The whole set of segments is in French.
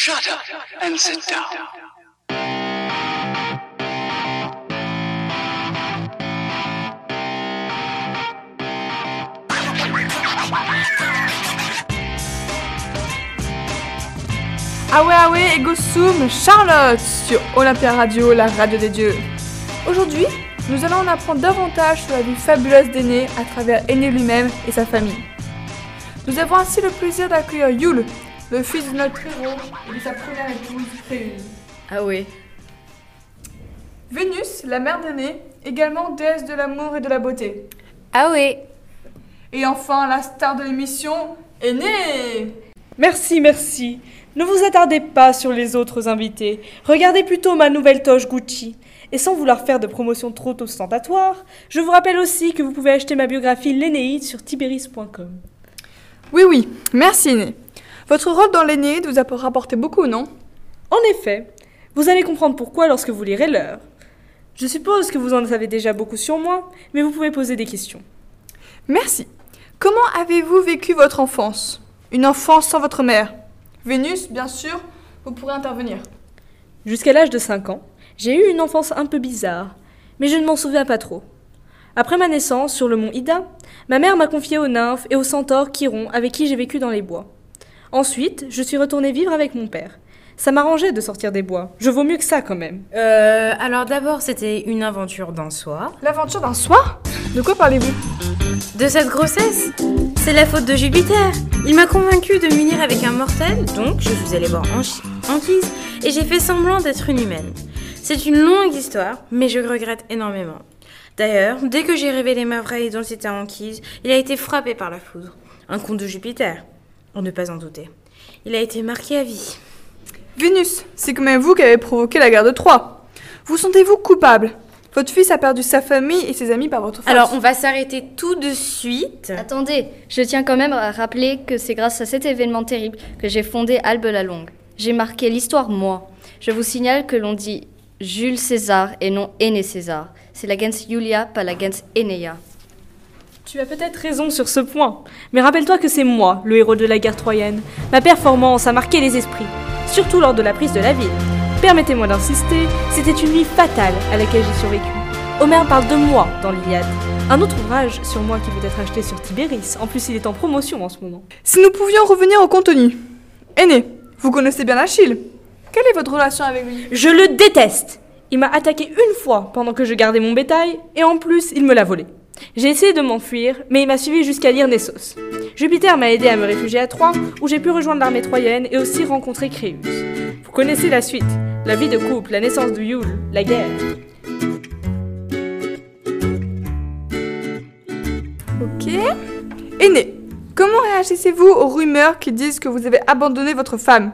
Shut up and sit down. Ah ouais, ah ouais, Ego Sum, Charlotte sur Olympia Radio, la radio des dieux. Aujourd'hui, nous allons en apprendre davantage sur la vie fabuleuse d'Aîné à travers Aîné lui-même et sa famille. Nous avons ainsi le plaisir d'accueillir Yule, le fils de notre héros et de sa première épouse. Ah ouais. Vénus, la mère d'Aîné, également déesse de l'amour et de la beauté. Ah ouais. Et enfin, la star de l'émission, Aîné Merci, merci. Ne vous attardez pas sur les autres invités. Regardez plutôt ma nouvelle toche Gucci. Et sans vouloir faire de promotion trop ostentatoire, je vous rappelle aussi que vous pouvez acheter ma biographie L'Énéide sur tiberis.com. Oui, oui, merci Aîné. Votre rôle dans l'Aînéide vous a rapporté beaucoup, non? En effet, vous allez comprendre pourquoi lorsque vous lirez l'heure. Je suppose que vous en savez déjà beaucoup sur moi, mais vous pouvez poser des questions. Merci. Comment avez-vous vécu votre enfance? Une enfance sans votre mère? Vénus, bien sûr, vous pourrez intervenir. Jusqu'à l'âge de 5 ans, j'ai eu une enfance un peu bizarre, mais je ne m'en souviens pas trop. Après ma naissance sur le mont Ida, ma mère m'a confiée aux nymphes et aux centaures Chiron avec qui j'ai vécu dans les bois. Ensuite, je suis retournée vivre avec mon père. Ça m'arrangeait de sortir des bois. Je vaux mieux que ça quand même. Euh, alors d'abord, c'était une aventure d'un soir. L'aventure d'un soir? De quoi parlez-vous? De cette grossesse C'est la faute de Jupiter. Il m'a convaincu de m'unir avec un mortel, donc je suis allée voir Anquise et j'ai fait semblant d'être une humaine. C'est une longue histoire, mais je regrette énormément. D'ailleurs, dès que j'ai révélé ma vraie identité à Anquise, il a été frappé par la foudre. Un conte de Jupiter, pour ne pas en douter. Il a été marqué à vie. Vénus, c'est quand même vous qui avez provoqué la guerre de Troie. Vous sentez-vous coupable? Votre fils a perdu sa famille et ses amis par votre faute. Alors, on va s'arrêter tout de suite. Attendez, je tiens quand même à rappeler que c'est grâce à cet événement terrible que j'ai fondé Albe la Longue. J'ai marqué l'histoire moi. Je vous signale que l'on dit Jules César et non Aîné César. C'est la gens Julia, pas la gens Aeneia. Tu as peut-être raison sur ce point, mais rappelle-toi que c'est moi, le héros de la guerre troyenne. Ma performance a marqué les esprits, surtout lors de la prise de la ville. Permettez-moi d'insister, c'était une nuit fatale à laquelle j'ai survécu. Homère parle de moi dans l'Iliade. Un autre ouvrage sur moi qui peut être acheté sur Tibéris. En plus, il est en promotion en ce moment. Si nous pouvions revenir au contenu. Aîné, vous connaissez bien Achille. Quelle est votre relation avec lui? Je le déteste Il m'a attaqué une fois pendant que je gardais mon bétail, et en plus, il me l'a volé. J'ai essayé de m'enfuir, mais il m'a suivi jusqu'à Lyrnessos. Jupiter m'a aidé à me réfugier à Troie, où j'ai pu rejoindre l'armée troyenne et aussi rencontrer Créus. Vous connaissez la suite la vie de couple, la naissance de Yule, la guerre. Ok. Aîné, comment réagissez-vous aux rumeurs qui disent que vous avez abandonné votre femme?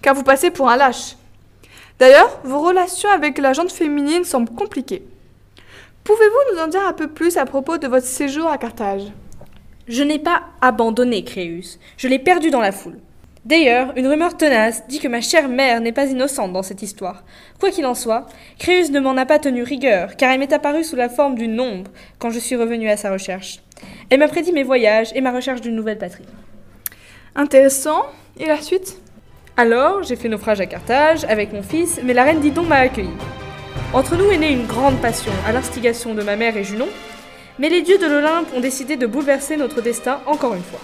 Car vous passez pour un lâche. D'ailleurs, vos relations avec la gente féminine semblent compliquées. Pouvez-vous nous en dire un peu plus à propos de votre séjour à Carthage? Je n'ai pas abandonné Créus, je l'ai perdu dans la foule. D'ailleurs, une rumeur tenace dit que ma chère mère n'est pas innocente dans cette histoire. Quoi qu'il en soit, Créus ne m'en a pas tenu rigueur, car elle m'est apparue sous la forme d'une ombre quand je suis revenue à sa recherche. Elle m'a prédit mes voyages et ma recherche d'une nouvelle patrie. Intéressant. Et la suite? Alors, j'ai fait naufrage à Carthage avec mon fils, mais la reine Didon m'a accueilli. Entre nous est née une grande passion, à l'instigation de ma mère et Junon, mais les dieux de l'Olympe ont décidé de bouleverser notre destin encore une fois.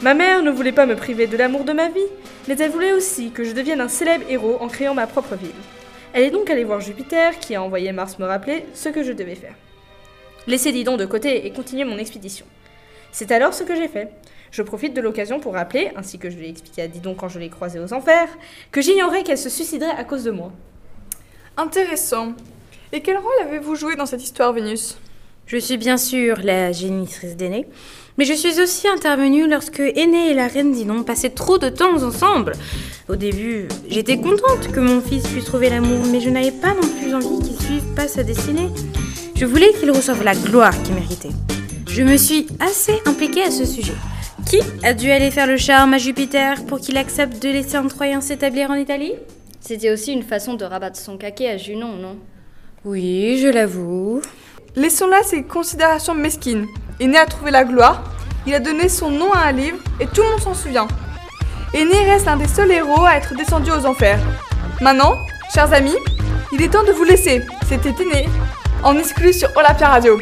Ma mère ne voulait pas me priver de l'amour de ma vie, mais elle voulait aussi que je devienne un célèbre héros en créant ma propre ville. Elle est donc allée voir Jupiter, qui a envoyé Mars me rappeler ce que je devais faire. Laisser Didon de côté et continuer mon expédition. C'est alors ce que j'ai fait. Je profite de l'occasion pour rappeler, ainsi que je l'ai expliqué à Didon quand je l'ai croisée aux enfers, que j'ignorais qu'elle se suiciderait à cause de moi. Intéressant. Et quel rôle avez-vous joué dans cette histoire, Vénus? Je suis bien sûr la génitrice d'Aîné, mais je suis aussi intervenue lorsque Aîné et la reine Dinon passaient trop de temps ensemble. Au début, j'étais contente que mon fils puisse trouver l'amour, mais je n'avais pas non plus envie qu'il suive pas sa destinée. Je voulais qu'il reçoive la gloire qu'il méritait. Je me suis assez impliquée à ce sujet. Qui a dû aller faire le charme à Jupiter pour qu'il accepte de laisser un Troyen s'établir en Italie? C'était aussi une façon de rabattre son caquet à Junon, non? Oui, je l'avoue. Laissons là ces considérations mesquines. Aîné a trouvé la gloire, il a donné son nom à un livre et tout le monde s'en souvient. Aîné reste l'un des seuls héros à être descendu aux enfers. Maintenant, chers amis, il est temps de vous laisser. C'était Aîné, en exclu sur Olapia Radio.